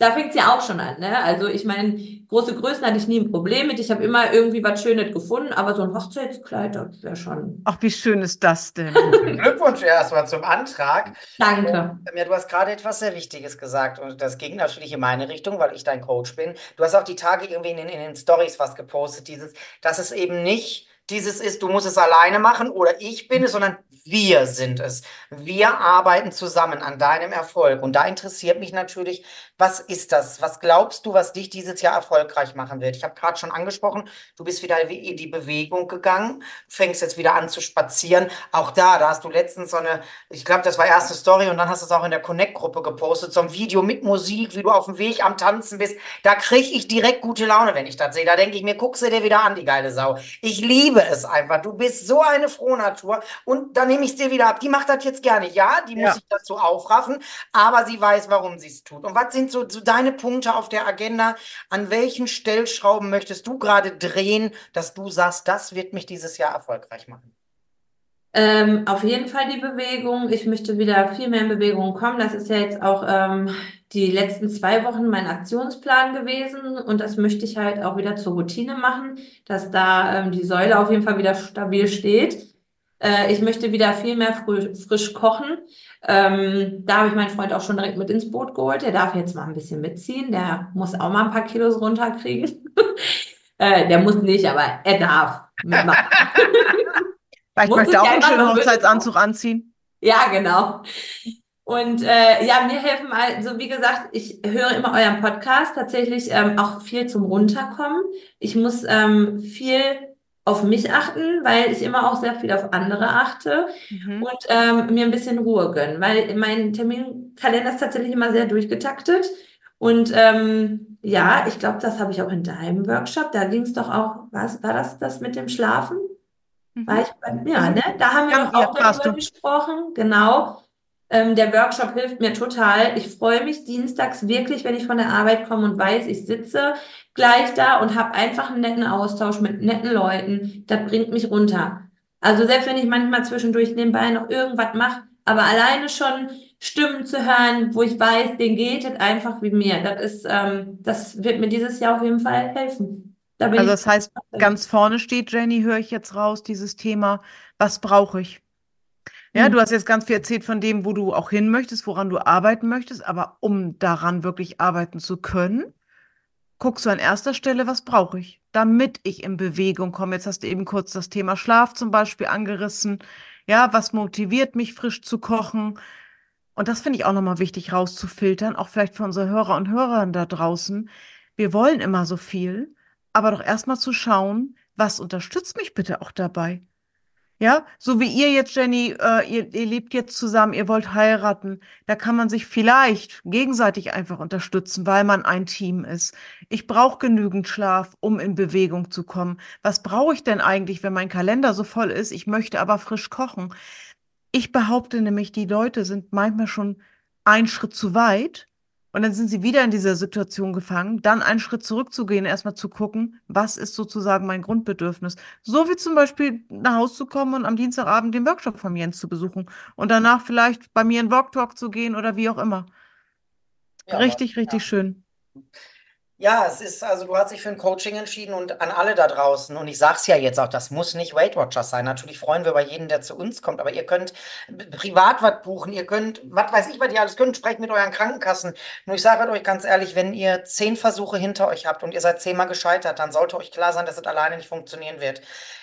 da fängt es ja auch schon an, ne? Also ich meine, große Größen hatte ich nie ein Problem mit. Ich habe immer irgendwie was Schönes gefunden, aber so ein Hochzeitskleid, das wäre schon. Ach, wie schön ist das denn? Glückwunsch erstmal zum Antrag. Danke. Ja, du hast gerade etwas sehr Wichtiges gesagt und das ging natürlich in meine Richtung, weil ich dein Coach bin. Du hast auch die Tage irgendwie in, den- in den Stories was gepostet, dieses, dass es eben nicht dieses ist, du musst es alleine machen oder ich bin es, sondern wir sind es. Wir arbeiten zusammen an deinem Erfolg. Und da interessiert mich natürlich, was ist das? Was glaubst du, was dich dieses Jahr erfolgreich machen wird? Ich habe gerade schon angesprochen, du bist wieder in die Bewegung gegangen, fängst jetzt wieder an zu spazieren. Auch da, da hast du letztens so eine, ich glaube, das war erste Story und dann hast du es auch in der Connect-Gruppe gepostet, so ein Video mit Musik, wie du auf dem Weg am Tanzen bist. Da kriege ich direkt gute Laune, wenn ich das sehe. Da denke ich mir, guck sie dir wieder an, die geile Sau. Ich liebe es einfach. Du bist so eine Frohnatur und dann nehme ich es dir wieder ab. Die macht das jetzt gerne. Ja, die muss Ja. sich dazu aufraffen, aber sie weiß, warum sie es tut. Und was sind so, so deine Punkte auf der Agenda? An welchen Stellschrauben möchtest du gerade drehen, dass du sagst, das wird mich dieses Jahr erfolgreich machen? Ähm, auf jeden Fall die Bewegung. Ich möchte wieder viel mehr in Bewegung kommen. Das ist ja jetzt auch ähm, die letzten zwei Wochen mein Aktionsplan gewesen und das möchte ich halt auch wieder zur Routine machen, dass da ähm, die Säule auf jeden Fall wieder stabil steht. Äh, ich möchte wieder viel mehr frü frisch kochen. Ähm, da habe ich meinen Freund auch schon direkt mit ins Boot geholt. Der darf jetzt mal ein bisschen mitziehen. Der muss auch mal ein paar Kilos runterkriegen. äh, der muss nicht, aber er darf mitmachen. Vielleicht möchte auch einen schönen Hochzeitsanzug anziehen. Ja, genau. Und äh, ja, mir helfen also, wie gesagt, ich höre immer euren Podcast, tatsächlich ähm, auch viel zum Runterkommen. Ich muss ähm, viel auf mich achten, weil ich immer auch sehr viel auf andere achte Mhm. und ähm, mir ein bisschen Ruhe gönnen, weil mein Terminkalender ist tatsächlich immer sehr durchgetaktet. Und ähm, ja, ich glaube, das habe ich auch in deinem Workshop. Da ging es doch auch, was war das, das mit dem Schlafen? War ich bei, ja, ne? Da haben wir Ja, doch auch darüber gesprochen. Genau. Ähm, der Workshop hilft mir total. Ich freue mich dienstags wirklich, wenn ich von der Arbeit komme und weiß, ich sitze gleich da und habe einfach einen netten Austausch mit netten Leuten. Das bringt mich runter. Also selbst wenn ich manchmal zwischendurch nebenbei noch irgendwas mache, aber alleine schon Stimmen zu hören, wo ich weiß, denen geht es einfach wie mir. Das ist, ähm, das wird mir dieses Jahr auf jeden Fall helfen. Da Also das heißt, ganz vorne steht, Jenny, höre ich jetzt raus, dieses Thema, was brauche ich? Ja, Hm. du hast jetzt ganz viel erzählt von dem, wo du auch hin möchtest, woran du arbeiten möchtest, aber um daran wirklich arbeiten zu können, guckst du an erster Stelle, was brauche ich, damit ich in Bewegung komme. Jetzt hast du eben kurz das Thema Schlaf zum Beispiel angerissen. Ja, was motiviert mich, frisch zu kochen? Und das finde ich auch nochmal wichtig rauszufiltern, auch vielleicht für unsere Hörer und Hörerinnen da draußen. Wir wollen immer so viel, aber doch erstmal zu schauen, was unterstützt mich bitte auch dabei? Ja, so wie ihr jetzt, Jenny, äh, ihr, ihr lebt jetzt zusammen, ihr wollt heiraten, da kann man sich vielleicht gegenseitig einfach unterstützen, weil man ein Team ist. Ich brauche genügend Schlaf, um in Bewegung zu kommen. Was brauche ich denn eigentlich, wenn mein Kalender so voll ist? Ich möchte aber frisch kochen. Ich behaupte nämlich, die Leute sind manchmal schon einen Schritt zu weit und dann sind sie wieder in dieser Situation gefangen, dann einen Schritt zurückzugehen, erstmal zu gucken, was ist sozusagen mein Grundbedürfnis. So wie zum Beispiel nach Hause zu kommen und am Dienstagabend den Workshop von Jens zu besuchen und danach vielleicht bei mir in Walk Talk zu gehen oder wie auch immer. Ja, Richtig, richtig schön. Ja, es ist, also du hast dich für ein Coaching entschieden und an alle da draußen. Und ich sag's ja jetzt auch, das muss nicht Weight Watchers sein. Natürlich freuen wir über jeden, der zu uns kommt, aber ihr könnt privat was buchen, ihr könnt, was weiß ich, was ihr alles könnt, sprecht mit euren Krankenkassen. Nur ich sage euch ganz ehrlich, wenn ihr zehn Versuche hinter euch habt und ihr seid zehnmal gescheitert, dann sollte euch klar sein, dass es alleine nicht funktionieren wird.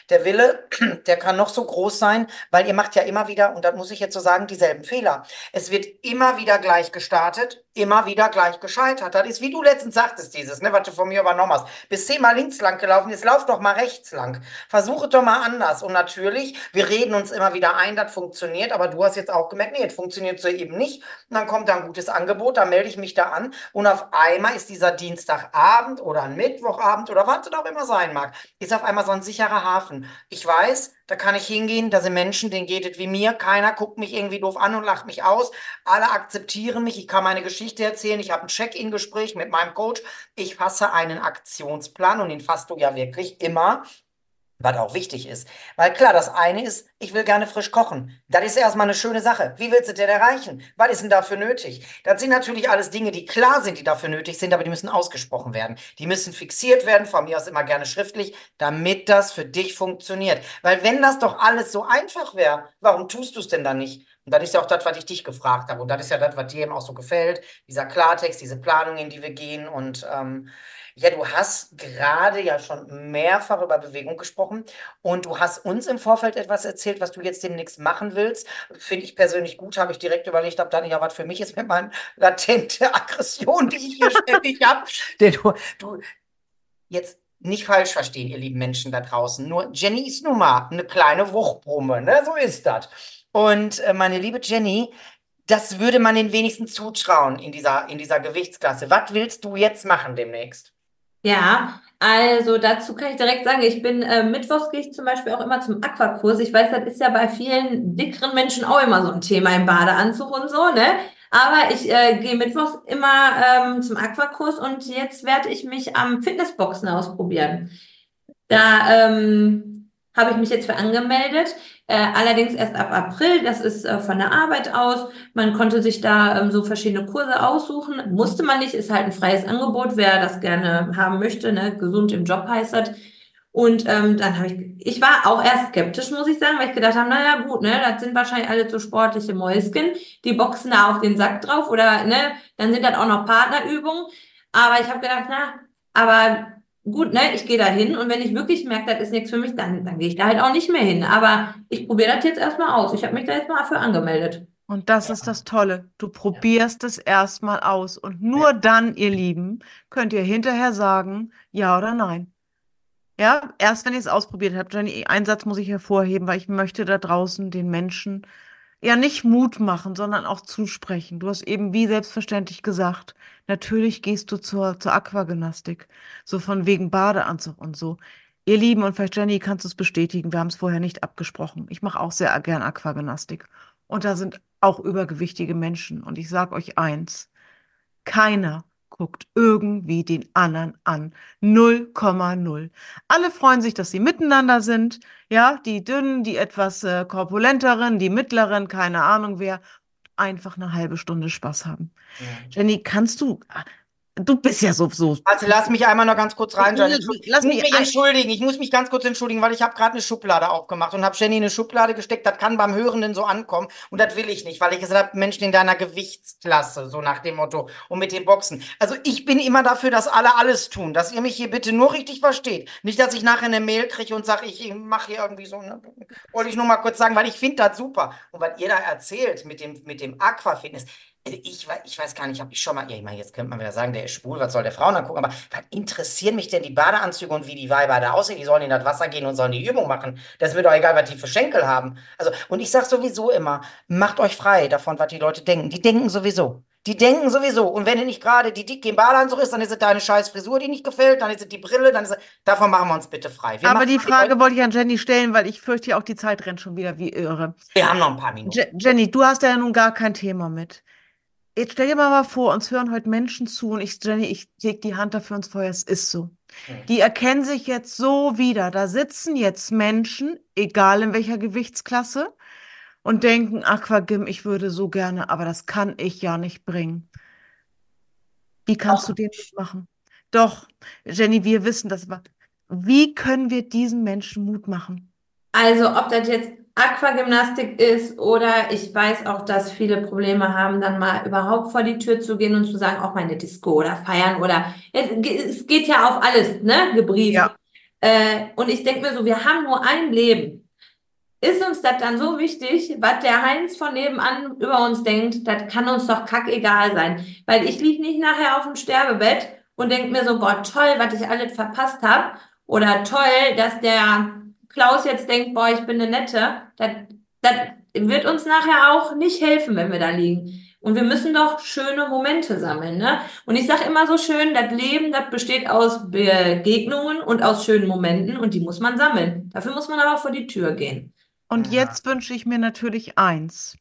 Der Wille, der kann noch so groß sein, weil ihr macht ja immer wieder, und das muss ich jetzt so sagen, dieselben Fehler. Es wird immer wieder gleich gestartet, immer wieder gleich gescheitert. Das ist, wie du letztens sagtest, dieses, ne, was du von mir übernommen hast. Bist zehnmal links lang gelaufen, jetzt lauf doch mal rechts lang. Versuche doch mal anders. Und natürlich, wir reden uns immer wieder ein, das funktioniert, aber du hast jetzt auch gemerkt, nee, das funktioniert so eben nicht. Und dann kommt da ein gutes Angebot, dann melde ich mich da an und auf einmal ist dieser Dienstagabend oder ein Mittwochabend oder was es auch immer sein mag, ist auf einmal so ein sicherer Hafen. Ich weiß, da kann ich hingehen, da sind Menschen, denen geht es wie mir, keiner guckt mich irgendwie doof an und lacht mich aus, alle akzeptieren mich, ich kann meine Geschichte erzählen, ich habe ein Check-in-Gespräch mit meinem Coach, ich fasse einen Aktionsplan und den fasst du ja wirklich immer was auch wichtig ist. Weil klar, das eine ist, ich will gerne frisch kochen. Das ist erstmal eine schöne Sache. Wie willst du denn erreichen? Was ist denn dafür nötig? Das sind natürlich alles Dinge, die klar sind, die dafür nötig sind, aber die müssen ausgesprochen werden. Die müssen fixiert werden, von mir aus immer gerne schriftlich, damit das für dich funktioniert. Weil wenn das doch alles so einfach wäre, warum tust du es denn dann nicht? Und das ist ja auch das, was ich dich gefragt habe. Und das ist ja das, was dir eben auch so gefällt. Dieser Klartext, diese Planung, in die wir gehen. Und ähm, ja, du hast gerade ja schon mehrfach über Bewegung gesprochen und du hast uns im Vorfeld etwas erzählt, was du jetzt demnächst machen willst. Finde ich persönlich gut, habe ich direkt überlegt, ob da nicht ja was für mich ist mit meinen latente Aggression, die ich hier ständig habe. Du, du jetzt nicht falsch verstehen, ihr lieben Menschen da draußen. Nur Jenny ist nun mal eine kleine Wuchtbrumme, ne? So ist das. Und äh, meine liebe Jenny, das würde man den wenigsten zutrauen in dieser, in dieser Gewichtsklasse. Was willst du jetzt machen demnächst? Ja, also dazu kann ich direkt sagen, ich bin äh, mittwochs gehe ich zum Beispiel auch immer zum Aquakurs. Ich weiß, das ist ja bei vielen dickeren Menschen auch immer so ein Thema im Badeanzug und so, ne? Aber ich äh, gehe mittwochs immer ähm, zum Aquakurs und jetzt werde ich mich am Fitnessboxen ausprobieren. Da ähm, habe ich mich jetzt für angemeldet, äh, allerdings erst ab April. Das ist äh, von der Arbeit aus. Man konnte sich da ähm, so verschiedene Kurse aussuchen. Musste man nicht, ist halt ein freies Angebot, wer das gerne haben möchte. Ne? Gesund im Job heißt das. Und ähm, dann habe ich, ich war auch erst skeptisch, muss ich sagen, weil ich gedacht habe, naja, gut, ne, das sind wahrscheinlich alle so sportliche Mäuschen, die boxen da auf den Sack drauf oder, ne, dann sind das auch noch Partnerübungen. Aber ich habe gedacht, na, aber gut, ne, ich gehe da hin und wenn ich wirklich merke, das ist nichts für mich, dann, dann gehe ich da halt auch nicht mehr hin. Aber ich probiere das jetzt erstmal aus. Ich habe mich da jetzt mal für angemeldet. Und das ist das Tolle. Du probierst es erstmal aus. Und nur dann, ihr Lieben, könnt ihr hinterher sagen, ja oder nein. Ja, erst wenn ihr es ausprobiert habt. Einen Satz muss ich hervorheben, weil ich möchte da draußen den Menschen ja nicht Mut machen, sondern auch zusprechen. Du hast eben wie selbstverständlich gesagt, natürlich gehst du zur, zur Aquagymnastik, so von wegen Badeanzug und so. Ihr Lieben, und vielleicht Jenny, kannst du es bestätigen, wir haben es vorher nicht abgesprochen. Ich mache auch sehr gern Aquagymnastik. Und da sind auch übergewichtige Menschen. Und ich sage euch eins, keiner guckt irgendwie den anderen an. 0,0. Alle freuen sich, dass sie miteinander sind. Ja, die dünnen, die etwas äh, korpulenteren, die mittleren, keine Ahnung wer. Einfach eine halbe Stunde Spaß haben. Ja. Jenny, kannst du, Du bist ja so, so. Also lass mich einmal noch ganz kurz rein, Jenny. Lass Ich muss mich mich entschuldigen. Ich muss mich ganz kurz entschuldigen, weil ich habe gerade eine Schublade aufgemacht und habe Jenny in eine Schublade gesteckt. Das kann beim Hörenden so ankommen und das will ich nicht, weil ich gesagt habe, Menschen in deiner Gewichtsklasse, so nach dem Motto und mit den Boxen. Also ich bin immer dafür, dass alle alles tun, dass ihr mich hier bitte nur richtig versteht. Nicht, dass ich nachher eine Mail kriege und sage, ich mache hier irgendwie so. Ne? Wollte ich nur mal kurz sagen, weil ich finde das super. Und was ihr da erzählt mit dem, mit dem Aquafitness, ich, ich weiß gar nicht, habe ich schon mal, ja, ich meine, jetzt könnte man wieder sagen, der ist schwul, was soll der Frauen angucken, aber was interessieren mich denn die Badeanzüge und wie die Weiber da aussehen? Die sollen in das Wasser gehen und sollen die Übung machen. Das ist mir doch egal, was die für Schenkel haben. Also, und ich sage sowieso immer, macht euch frei davon, was die Leute denken. Die denken sowieso. Die denken sowieso. Und wenn du nicht gerade die dicke im Badeanzug ist, dann ist es deine scheiß Frisur, die nicht gefällt, dann ist es die Brille, dann ist es, davon machen wir uns bitte frei. Wir Aber die. Frage wollte ich an Jenny stellen, weil ich fürchte auch, die Zeit rennt schon wieder wie irre. Wir haben noch ein paar Minuten. Je Jenny, du hast ja nun gar kein Thema mit. Jetzt stell dir mal, vor, uns hören heute Menschen zu und ich, Jenny, ich leg die Hand dafür ins Feuer, es ist so. Die erkennen sich jetzt so wieder. Da sitzen jetzt Menschen, egal in welcher Gewichtsklasse, und denken, Aquagym, ich würde so gerne, aber das kann ich ja nicht bringen. Wie kannst du den nicht machen? Doch, Jenny, wir wissen das. Wie können wir diesen Menschen Mut machen? Also, ob das jetzt Aquagymnastik ist oder ich weiß auch, dass viele Probleme haben, dann mal überhaupt vor die Tür zu gehen und zu sagen, auch mal eine Disco oder feiern oder es geht ja auf alles, ne, gebrieft. Ja. Äh, und ich denke mir so, wir haben nur ein Leben. Ist uns das dann so wichtig, was der Heinz von nebenan über uns denkt, das kann uns doch kackegal sein. Weil ich liege nicht nachher auf dem Sterbebett und denke mir so, boah, toll, was ich alles verpasst habe. Oder toll, dass der Klaus jetzt denkt, boah, ich bin eine Nette. Das, das wird uns nachher auch nicht helfen, wenn wir da liegen. Und wir müssen doch schöne Momente sammeln, ne? Und ich sage immer so schön, das Leben, das besteht aus Begegnungen und aus schönen Momenten und die muss man sammeln. Dafür muss man aber vor die Tür gehen. Und Ja. jetzt wünsche ich mir natürlich eins,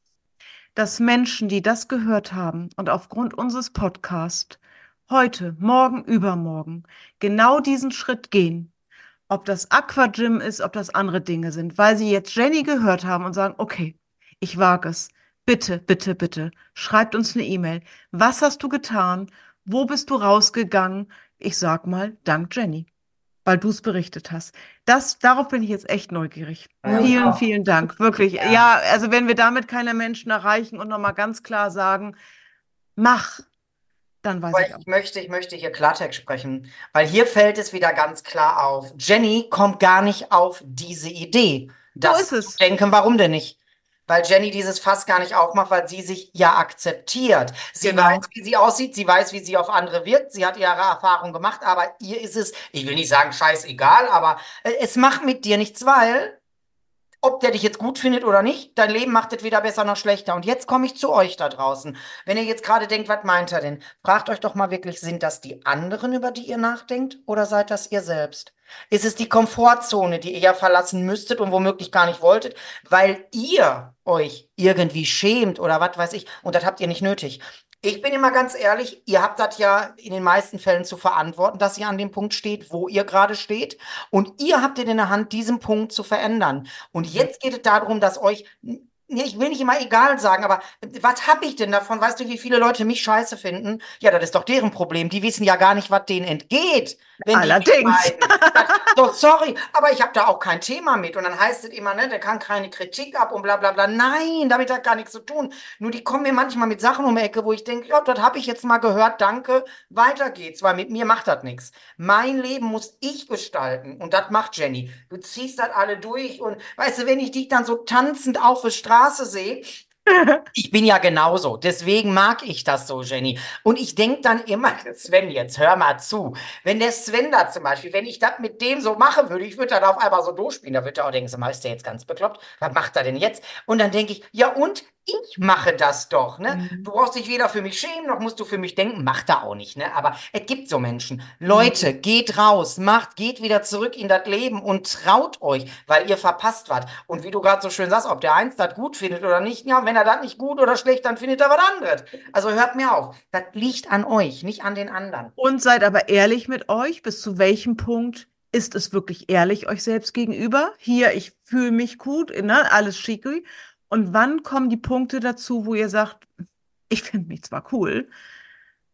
dass Menschen, die das gehört haben und aufgrund unseres Podcasts heute, morgen, übermorgen genau diesen Schritt gehen, ob das Aquagym ist, ob das andere Dinge sind, weil sie jetzt Jenny gehört haben und sagen, okay, ich wage es. Bitte, bitte, bitte, schreibt uns eine E-Mail. Was hast du getan? Wo bist du rausgegangen? Ich sag mal, dank Jenny, weil du es berichtet hast. Das, darauf bin ich jetzt echt neugierig. Ja, Vielen, auch. vielen Dank. Wirklich. Ja. Ja, also wenn wir damit keine Menschen erreichen und nochmal ganz klar sagen, mach, dann weiß ich ich möchte, ich möchte hier Klartext sprechen, weil hier fällt es wieder ganz klar auf. Jenny kommt gar nicht auf diese Idee, das ist es. zu denken. Warum denn nicht? Weil Jenny dieses Fass gar nicht aufmacht, weil sie sich ja akzeptiert. Sie Genau. weiß, wie sie aussieht, sie weiß, wie sie auf andere wirkt, sie hat ihre Erfahrung gemacht, aber ihr ist es, ich will nicht sagen scheißegal, aber äh, es macht mit dir nichts, weil ob der dich jetzt gut findet oder nicht, dein Leben macht es weder besser noch schlechter. Und jetzt komme ich zu euch da draußen. Wenn ihr jetzt gerade denkt, was meint er denn? Fragt euch doch mal wirklich, sind das die anderen, über die ihr nachdenkt, oder seid das ihr selbst? Ist es die Komfortzone, die ihr ja verlassen müsstet und womöglich gar nicht wolltet, weil ihr euch irgendwie schämt oder was weiß ich, und das habt ihr nicht nötig. Ich bin immer ganz ehrlich, ihr habt das ja in den meisten Fällen zu verantworten, dass ihr an dem Punkt steht, wo ihr gerade steht. Und ihr habt in der Hand, diesen Punkt zu verändern. Und jetzt geht es darum, dass euch, ich will nicht immer egal sagen, aber was habe ich denn davon? Weißt du, wie viele Leute mich scheiße finden? Ja, das ist doch deren Problem. Die wissen ja gar nicht, was denen entgeht. Allerdings. doch, sorry, aber ich habe da auch kein Thema mit. Und dann heißt es immer, ne, der kann keine Kritik ab und bla bla bla. Nein, damit hat gar nichts zu tun. Nur die kommen mir manchmal mit Sachen um die Ecke, wo ich denke, ja, das habe ich jetzt mal gehört, danke, weiter geht's, weil mit mir macht das nichts. Mein Leben muss ich gestalten und das macht Jenny. Du ziehst das alle durch und weißt du, wenn ich dich dann so tanzend auf der Straße sehe, ich bin ja genauso. Deswegen mag ich das so, Jenny. Und ich denke dann immer, Sven, jetzt hör mal zu. Wenn der Sven da zum Beispiel, wenn ich das mit dem so machen würde, ich würde dann auf einmal so durchspielen, da würde er auch denken, mal, ist der jetzt ganz bekloppt? Was macht er denn jetzt? Und dann denke ich, ja und? Ich mache das doch, ne? Mhm. Du brauchst dich weder für mich schämen, noch musst du für mich denken, macht er auch nicht, ne? Aber es gibt so Menschen. Leute, geht raus, macht, geht wieder zurück in das Leben und traut euch, weil ihr verpasst wart. Und wie du gerade so schön sagst, ob der eins das gut findet oder nicht, ja, wenn er das nicht gut oder schlecht, dann findet er was anderes. Also hört mir auf. Das liegt an euch, nicht an den anderen. Und seid aber ehrlich mit euch, bis zu welchem Punkt ist es wirklich ehrlich euch selbst gegenüber? Hier, ich fühle mich gut, ne, alles schicki. Und wann kommen die Punkte dazu, wo ihr sagt, ich finde mich zwar cool,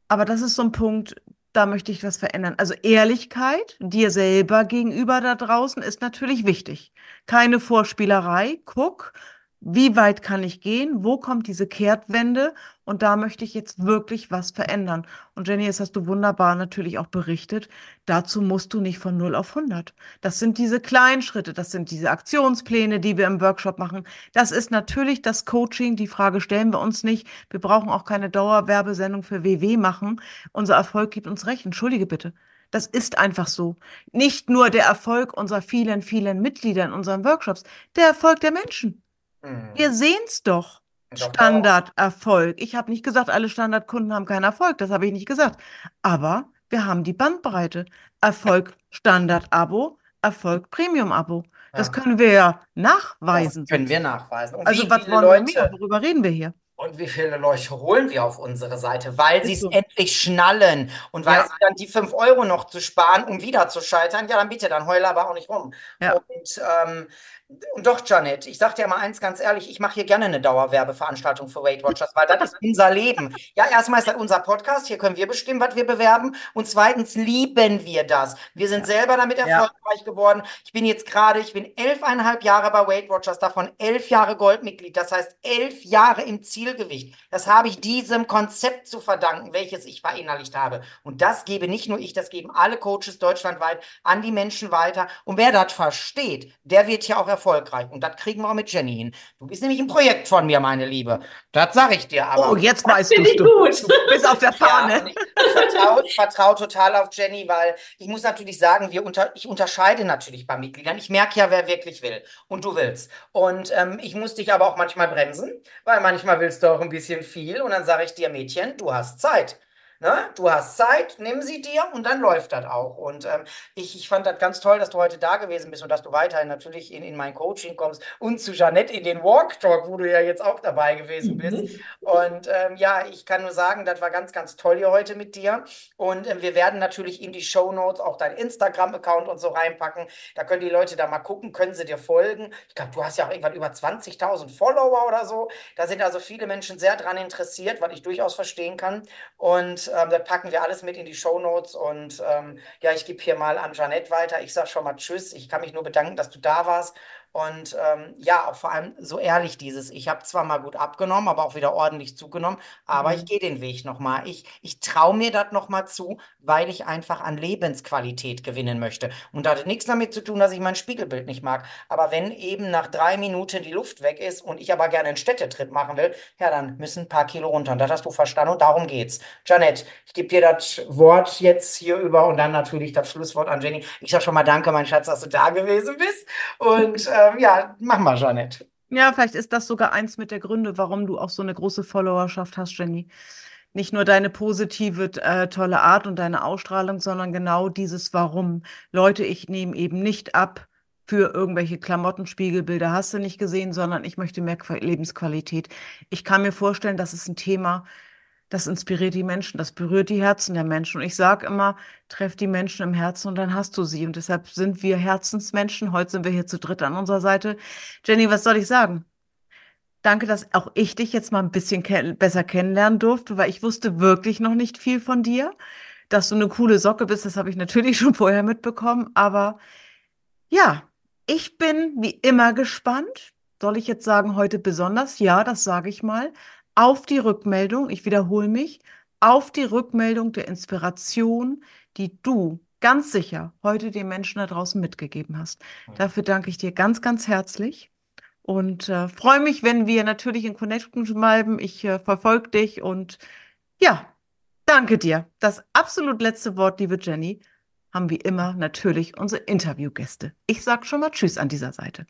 aber das ist so ein Punkt, da möchte ich was verändern. Also Ehrlichkeit dir selber gegenüber da draußen ist natürlich wichtig. Keine Vorspielerei. Guck, wie weit kann ich gehen? Wo kommt diese Kehrtwende? Und da möchte ich jetzt wirklich was verändern. Und Jenny, das hast du wunderbar natürlich auch berichtet. Dazu musst du nicht von 0 auf 100. Das sind diese kleinen Schritte, das sind diese Aktionspläne, die wir im Workshop machen. Das ist natürlich das Coaching. Die Frage stellen wir uns nicht. Wir brauchen auch keine Dauerwerbesendung für WW machen. Unser Erfolg gibt uns recht. Entschuldige bitte. Das ist einfach so. Nicht nur der Erfolg unserer vielen, vielen Mitglieder in unseren Workshops, der Erfolg der Menschen. Hm. Wir sehen's doch. Doch, Standarderfolg. Ich habe nicht gesagt, alle Standardkunden haben keinen Erfolg. Das habe ich nicht gesagt. Aber wir haben die Bandbreite. Erfolg Standard-Abo, Erfolg Premium-Abo. Das Ja. können wir ja nachweisen. Das können wir nachweisen. Und Also was wollen wir Leute, mehr? Worüber reden wir hier? Und wie viele Leute holen wir auf unsere Seite, weil sie es so. endlich schnallen und weil Ja. sie dann die 5 Euro noch zu sparen, um wieder zu scheitern, ja, dann bitte, dann heule aber auch nicht rum. Ja. Und, ähm, und doch, Janet, ich sag dir mal eins ganz ehrlich, ich mache hier gerne eine Dauerwerbeveranstaltung für Weight Watchers, weil das ist unser Leben. Ja, erstmal ist das unser Podcast, hier können wir bestimmen, was wir bewerben und zweitens lieben wir das. Wir sind selber damit Ja. erfolgreich geworden. Ich bin jetzt gerade, ich bin elfeinhalb Jahre bei Weight Watchers, davon elf Jahre Goldmitglied, das heißt elf Jahre im Zielgewicht. Das habe ich diesem Konzept zu verdanken, welches ich verinnerlicht habe. Und das gebe nicht nur ich, das geben alle Coaches deutschlandweit an die Menschen weiter. Und wer das versteht, der wird hier auch erfolgreich. Und das kriegen wir auch mit Jenny hin. Du bist nämlich ein Projekt von mir, meine Liebe. Das sage ich dir aber. Oh, jetzt weißt du. gut. Du bist auf der Ja, Fahne. und ich, vertraue vertrau total auf Jenny, weil ich muss natürlich sagen, wir unter, ich unterscheide natürlich bei Mitgliedern. Ich merke ja, wer wirklich will. Und du willst. Und ähm, ich muss dich aber auch manchmal bremsen, weil manchmal willst du auch ein bisschen viel. Und dann sage ich dir, Mädchen, du hast Zeit. Ne? Du hast Zeit, nimm sie dir und dann läuft das auch. Und ähm, ich, ich fand das ganz toll, dass du heute da gewesen bist und dass du weiterhin natürlich in, in mein Coaching kommst und zu Jeanette in den Walk Talk, wo du ja jetzt auch dabei gewesen bist. Mhm. Und ähm, ja, ich kann nur sagen, das war ganz, ganz toll hier heute mit dir. Und ähm, wir werden natürlich in die Show Notes auch dein Instagram-Account und so reinpacken. Da können die Leute da mal gucken, können sie dir folgen. Ich glaube, du hast ja auch irgendwann über 20.000 Follower oder so. Da sind also viele Menschen sehr dran interessiert, was ich durchaus verstehen kann. Und ähm, das packen wir alles mit in die Show Notes. Und ähm, ja, ich gebe hier mal an Janette weiter. Ich sage schon mal Tschüss. Ich kann mich nur bedanken, dass du da warst. Und ähm, ja, auch vor allem so ehrlich dieses, ich habe zwar mal gut abgenommen, aber auch wieder ordentlich zugenommen, aber Mhm. ich gehe den Weg nochmal. Ich, ich traue mir das nochmal zu, weil ich einfach an Lebensqualität gewinnen möchte. Und das hat nichts damit zu tun, dass ich mein Spiegelbild nicht mag. Aber wenn eben nach drei Minuten die Luft weg ist und ich aber gerne einen Städtetrip machen will, ja, dann müssen ein paar Kilo runter. Und das hast du verstanden und darum geht's. Janet, ich gebe dir das Wort jetzt hier über und dann natürlich das Schlusswort an Jenny. Ich sag schon mal danke, mein Schatz, dass du da gewesen bist. Und ähm, ja, mach mal, Janet. Ja, vielleicht ist das sogar eins mit der Gründe, warum du auch so eine große Followerschaft hast, Jenny. Nicht nur deine positive, äh, tolle Art und deine Ausstrahlung, sondern genau dieses Warum. Leute, ich nehme eben nicht ab für irgendwelche Klamotten, Spiegelbilder, hast du nicht gesehen, sondern ich möchte mehr Qua- Lebensqualität. Ich kann mir vorstellen, das ist ein Thema, das inspiriert die Menschen, das berührt die Herzen der Menschen. Und ich sage immer, treff die Menschen im Herzen und dann hast du sie. Und deshalb sind wir Herzensmenschen. Heute sind wir hier zu dritt an unserer Seite. Jenny, was soll ich sagen? Danke, dass auch ich dich jetzt mal ein bisschen ken besser kennenlernen durfte, weil ich wusste wirklich noch nicht viel von dir. Dass du eine coole Socke bist, das habe ich natürlich schon vorher mitbekommen. Aber ja, ich bin wie immer gespannt. Soll ich jetzt sagen, heute besonders? Ja, das sage ich mal. Auf die Rückmeldung, ich wiederhole mich, auf die Rückmeldung der Inspiration, die du ganz sicher heute den Menschen da draußen mitgegeben hast. Dafür danke ich dir ganz, ganz herzlich. Und äh, freue mich, wenn wir natürlich in Connection bleiben. Ich äh, verfolge dich und ja, danke dir. Das absolut letzte Wort, liebe Jenny, haben wie immer natürlich unsere Interviewgäste. Ich sage schon mal Tschüss an dieser Seite.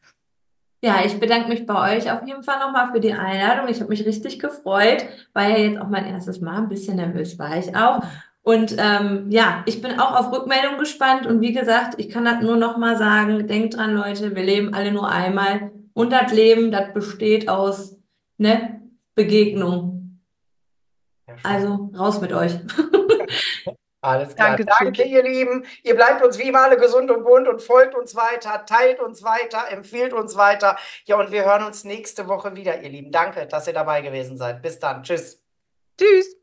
Ja, ich bedanke mich bei euch auf jeden Fall nochmal für die Einladung. Ich habe mich richtig gefreut. War ja jetzt auch mein erstes Mal. Ein bisschen nervös war ich auch. Und ähm, ja, ich bin auch auf Rückmeldung gespannt. Und wie gesagt, ich kann das nur nochmal sagen. Denkt dran, Leute, wir leben alle nur einmal. Und das Leben, das besteht aus ne, Begegnung. Also raus mit euch. Alles klar. Danke, Danke ihr Lieben. Ihr bleibt uns wie immer alle gesund und bunt und folgt uns weiter, teilt uns weiter, empfiehlt uns weiter. Ja, und wir hören uns nächste Woche wieder, ihr Lieben. Danke, dass ihr dabei gewesen seid. Bis dann. Tschüss. Tschüss.